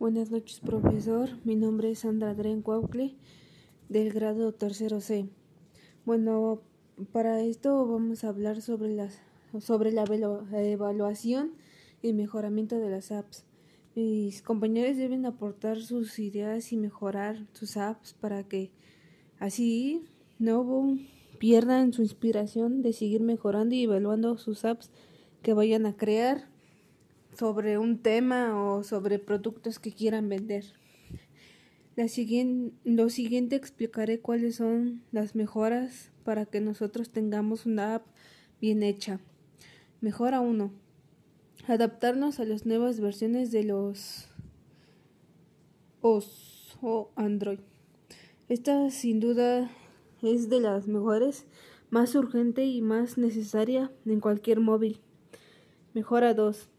Buenas noches, profesor. Mi nombre es Sandra Dren Cuaucle, del grado tercero C. Bueno, para esto vamos a hablar sobre, las, sobre la evaluación y mejoramiento de las apps. Mis compañeros deben aportar sus ideas y mejorar sus apps para que así no pierdan su inspiración de seguir mejorando y evaluando sus apps que vayan a crear sobre un tema o sobre productos que quieran vender. La lo siguiente explicaré cuáles son las mejoras para que nosotros tengamos una app bien hecha. Mejora 1. Adaptarnos a las nuevas versiones de los OS o Android. Esta sin duda es de las mejores, más urgente y más necesaria en cualquier móvil. Mejora 2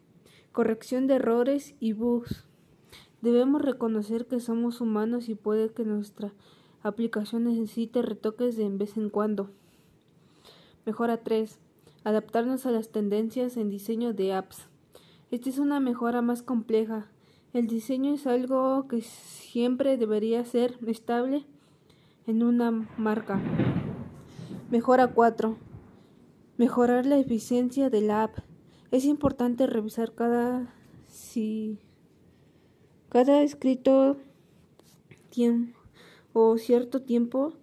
Corrección de errores y bugs. Debemos reconocer que somos humanos y puede que nuestra aplicación necesite retoques de vez en cuando. Mejora 3. Adaptarnos a las tendencias en diseño de apps. Esta es una mejora más compleja. El diseño es algo que siempre debería ser estable en una marca. Mejora 4. Mejorar la eficiencia de la app. Es importante revisar cada si cada escrito tiempo o cierto tiempo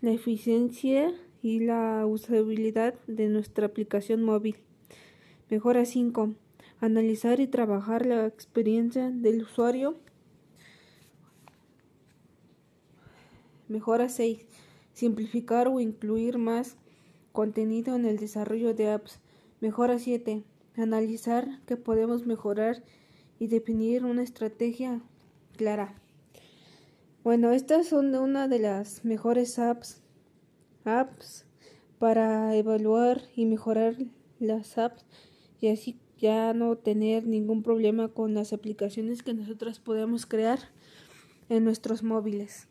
la eficiencia y la usabilidad de nuestra aplicación móvil. Mejora 5. Analizar y trabajar la experiencia del usuario. Mejora 6. Simplificar o incluir más contenido en el desarrollo de apps. Mejora 7. Analizar qué podemos mejorar y definir una estrategia clara. Bueno, estas son una de las mejores apps, apps para evaluar y mejorar las apps y así ya no tener ningún problema con las aplicaciones que nosotros podemos crear en nuestros móviles.